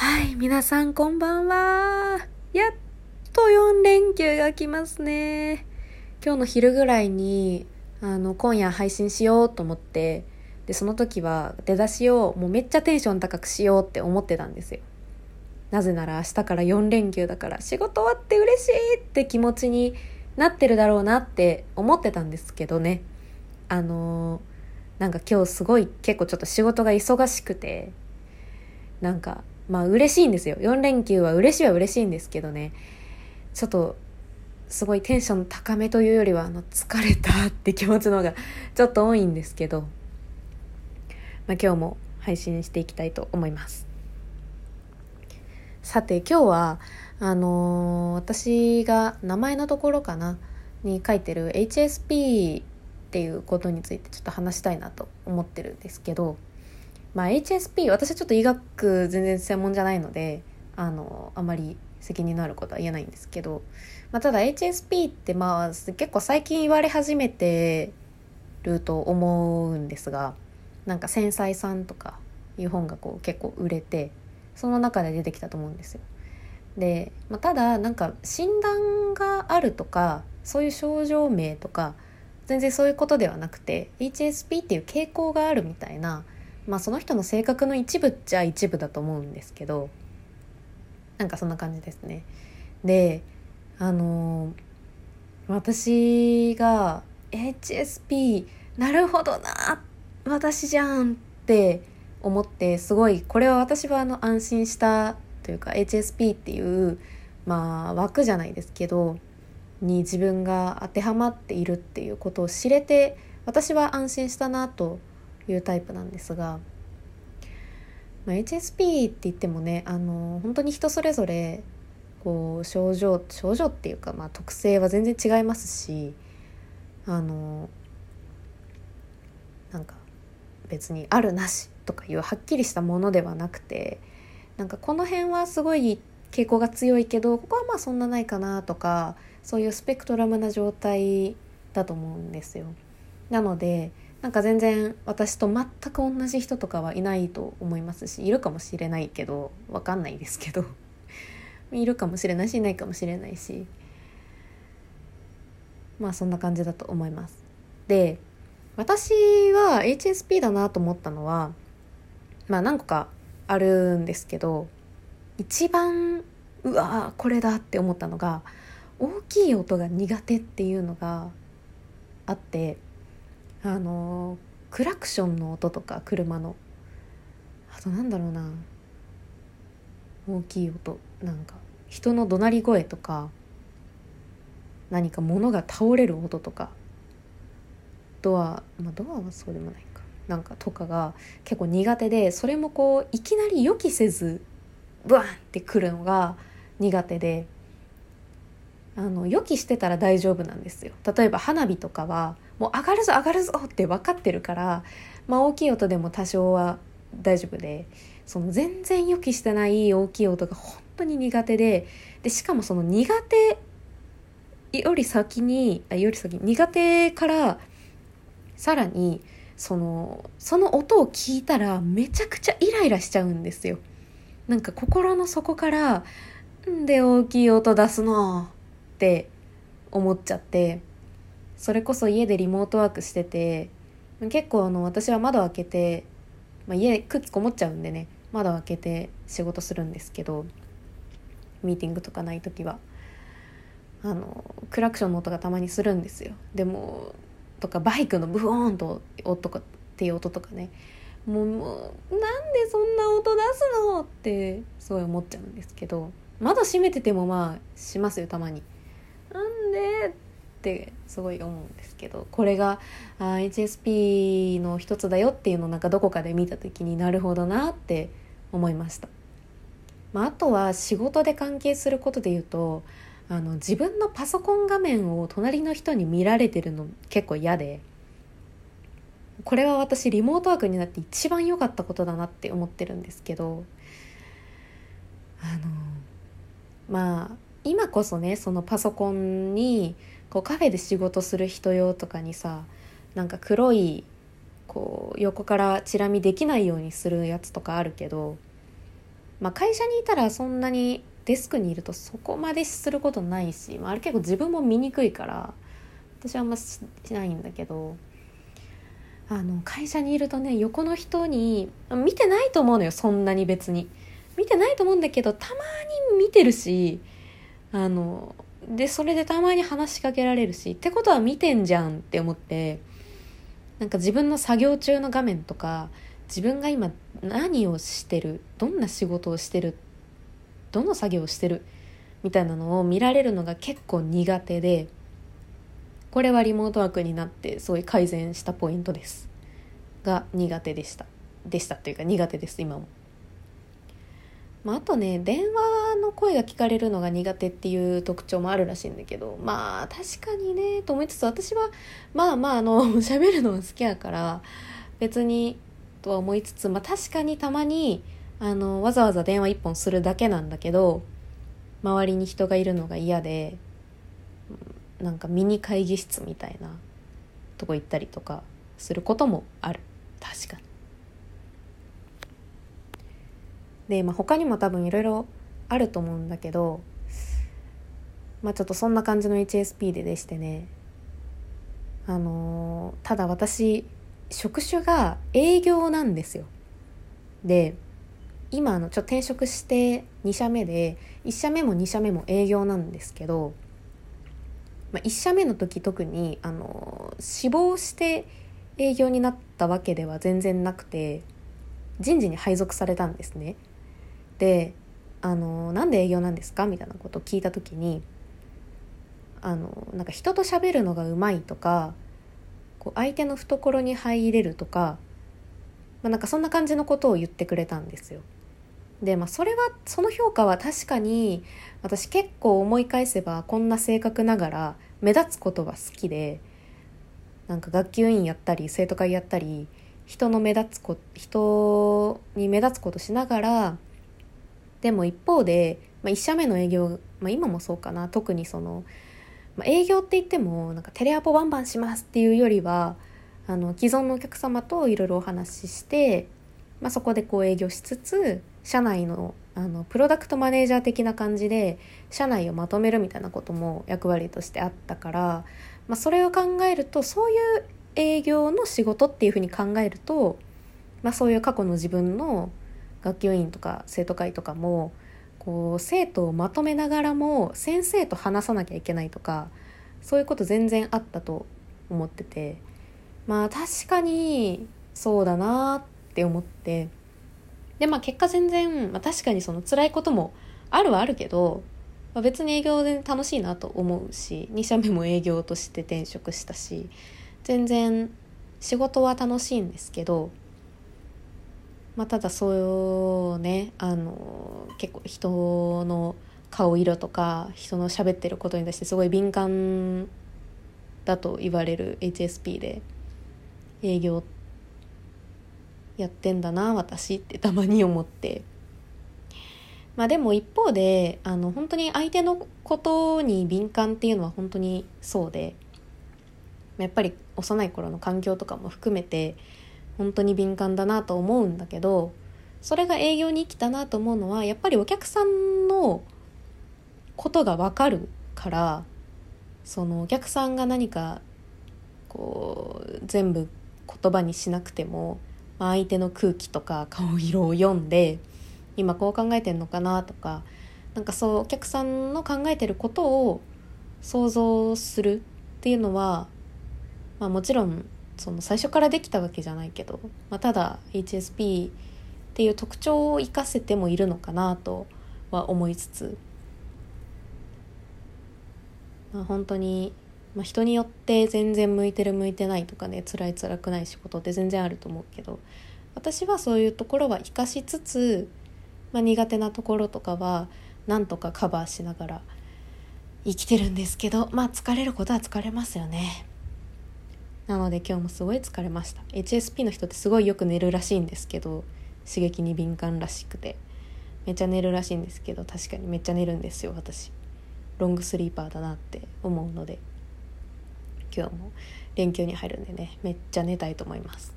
はい、皆さんこんばんは。やっと4連休が来ますね。今日の昼ぐらいに、あの、今夜配信しようと思って、で、その時は出だしをもうめっちゃテンション高くしようって思ってたんですよ。なぜなら明日から4連休だから仕事終わって嬉しいって気持ちになってるだろうなって思ってたんですけどね。あのー、なんか今日すごい結構ちょっと仕事が忙しくて、なんかまあ嬉しいんですよ。4連休は嬉しいは嬉しいんですけどね。ちょっとすごいテンション高めというよりはあの疲れたって気持ちの方がちょっと多いんですけど、まあ、今日も配信していきたいと思います。さて今日はあのー、私が名前のところかなに書いてる HSP っていうことについてちょっと話したいなと思ってるんですけどまあ、HSP 私はちょっと医学全然専門じゃないのであのあまり責任のあることは言えないんですけど、まあ、ただ HSP ってまあ結構最近言われ始めてると思うんですがなんか「繊細さん」とかいう本がこう結構売れてその中で出てきたと思うんですよ。で、まあ、ただなんか診断があるとかそういう症状名とか全然そういうことではなくて HSP っていう傾向があるみたいなまあその人の性格の一部っちゃ一部だと思うんですけどなんかそんな感じですね。であの私が HSP なるほどな私じゃんって思ってすごいこれは私はあの安心したというか HSP っていうまあ枠じゃないですけどに自分が当てはまっているっていうことを知れて私は安心したなというタイプなんですが、まあ、HSP って言ってもねあの本当に人それぞれこう症状症状っていうか、まあ、特性は全然違いますしあのなんか別にあるなしとかいうはっきりしたものではなくてなんかこの辺はすごい傾向が強いけどここはまあそんなないかなとかそういうスペクトラムな状態だと思うんですよ。なのでなんか全然私と全く同じ人とかはいないと思いますしいるかもしれないけど分かんないですけど いるかもしれないしいないかもしれないしまあそんな感じだと思います。で私は HSP だなと思ったのはまあ何個かあるんですけど一番うわこれだって思ったのが大きい音が苦手っていうのがあってあのクラクションの音とか車の。あとなんだろうな。大きい音。なんか人の怒鳴り声とか何か物が倒れる音とか。ドアまあドアはそうでもないか。なんかとかが結構苦手でそれもこういきなり予期せずブワンってくるのが苦手で。あの予期してたら大丈夫なんですよ。例えば花火とかはもう上がるぞ上がるぞって分かってるから、まあ、大きい音でも多少は大丈夫でその全然予期してない大きい音が本当に苦手ででしかもその苦手より先にあより先苦手からさらにそのその音を聞いたらめちゃくちゃイライラしちゃうんですよ。なんか心の底から「んで大きい音出すの?」って思っちゃってそれこそ家でリモートワークしてて結構あの私は窓開けて、まあ、家空気こもっちゃうんでね窓開けて仕事するんですけどミーティングとかない時は。あのクラクションの音がたまにするんですよ。でもとかバイクのブーンと音かっていう音とかね。もうもうなんでそんな音出すのってすごい思っちゃうんですけど窓閉めててもまあしますよたまに。なんでってすごい思うんですけどこれがあ HSP の一つだよっていうのをなんかどこかで見た時になるほどなって思いました。まあ、あとは仕事で関係することで言うとあの自分のパソコン画面を隣の人に見られてるの結構嫌でこれは私リモートワークになって一番良かったことだなって思ってるんですけどあのまあ今こそねそのパソコンにこうカフェで仕事する人用とかにさなんか黒いこう横からチラ見できないようにするやつとかあるけどまあ、会社にいたらそんなにデスクにいるとそこまですることないし、まあ、あれ結構自分も見にくいから私はあんましないんだけどあの会社にいるとね横の人に見てないと思うのよそんなに別に。見てないと思うんだけどたまに見てるしあのでそれでたまに話しかけられるしってことは見てんじゃんって思ってなんか自分の作業中の画面とか自分が今何をしてるどんな仕事をしてるどの作業をしてるみたいなのを見られるのが結構苦手でこれはリモートワークになってすごいう改善したポイントですが苦手でしたでしたというか苦手です今も。まあ、あとね電話の声が聞かれるのが苦手っていう特徴もあるらしいんだけどまあ確かにねと思いつつ私はまあまああの 喋るのが好きやから別にとは思いつつ、まあ、確かにたまにあのわざわざ電話一本するだけなんだけど周りに人がいるのが嫌でなんかミニ会議室みたいなとこ行ったりとかすることもある確かに。で、まあ、他にも多分いろいろあると思うんだけどまあちょっとそんな感じの HSP ででしてねあのー、ただ私職種が営業なんですよ。で今あのちょ転職して2社目で1社目も2社目も営業なんですけど、まあ、1社目の時特にあの志望して営業になったわけでは全然なくて人事に配属されたんですね。であのなんで営業なんですか？みたいなことを聞いた時にあのなんか人と喋るのがうまいとかこう相手の懐に入れるとか、まあ、なんかそんな感じのことを言ってくれたんですよ。でまあそれはその評価は確かに私結構思い返せばこんな性格ながら目立つことが好きでなんか学級委員やったり生徒会やったり人の目立つこ人に目立つことしながらでも一方で、まあ、1社目の営業、まあ、今もそうかな。特にその、まあ、営業って言ってもなんかテレアポバンバンしますっていうよりはあの既存のお客様といろいろお話しして、まあ、そこでこう営業しつつ社内のあのプロダクトマネージャー的な感じで社内をまとめるみたいなことも役割としてあったから、まあ、それを考えるとそういう営業の仕事っていうふうに考えると、まあ、そういう過去の自分の学級委員とか生徒会とかもこう生徒をまとめながらも先生と話さなきゃいけないとかそういうこと全然あったと思っててまあ確かにそうだなって思ってでまあ結果全然、まあ、確かにその辛いこともあるはあるけど、まあ、別に営業で楽しいなと思うし2社目も営業として転職したし全然仕事は楽しいんですけどまあ、ただそうねあの結構人の顔色とか人の喋ってることに対してすごい敏感だと言われる HSP で営業やってんだな私ってたまに思って。まあでも一方であの本当に相手のことに敏感っていうのは本当にそうでやっぱり幼い頃の環境とかも含めて本当に敏感だなと思うんだけどそれが営業に生きたなと思うのはやっぱりお客さんのことが分かるからそのお客さんが何かこう全部言葉にしなくても、ま、相手の空気とか顔色を読んで今こう考えてんのかなとかなんかそうお客さんの考えてることを想像するっていうのは、まあ、もちろんその最初からできたわけじゃないけど、まあ、ただ HSP っていう特徴を生かせてもいるのかなとは思いつつ、まあ、本当に、まあ、人によって全然向いてる向いてないとかね辛い辛くない仕事って全然あると思うけど私はそういうところは生かしつつ、まあ、苦手なところとかはなんとかカバーしながら生きてるんですけどまあ疲れることは疲れますよね。なので今日もすごい疲れました。HSP の人ってすごいよく寝るらしいんですけど刺激に敏感らしくて。めっちゃ寝るらしいんですけど確かにめっちゃ寝るんですよ私。ロングスリーパーだなって思うので。今日も連休に入るんでねめっちゃ寝たいと思います。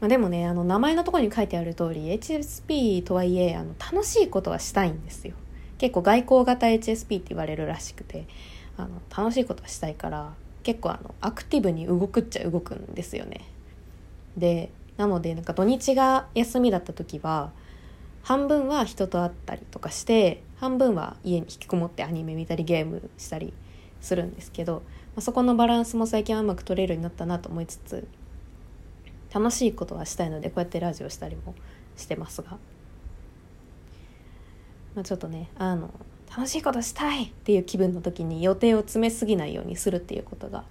まあ、でもねあの名前のところに書いてある通り HSP とはいえあの楽しいことはしたいんですよ。結構外交型 HSP って言われるらしくてあの楽しいことはしたいから結構あのアクティブに動くっちゃ動くんですよね。でなのでなんか土日が休みだった時は半分は人と会ったりとかして半分は家に引きこもってアニメ見たりゲームしたりするんですけど、まあ、そこのバランスも最近はうまく取れるようになったなと思いつつ楽しいことはしたいのでこうやってラジオしたりもしてますが、まあ、ちょっとねあの楽しいことしたいっていう気分の時に予定を詰めすぎないようにするっていうことが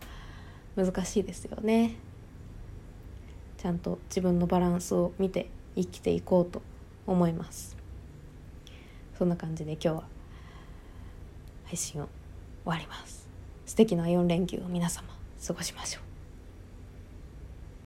難しいですよね。ちゃんと自分のバランスを見て生きていこうと思います。そんな感じで今日は配信を終わります。素敵な4連休を皆様過ごしましょう。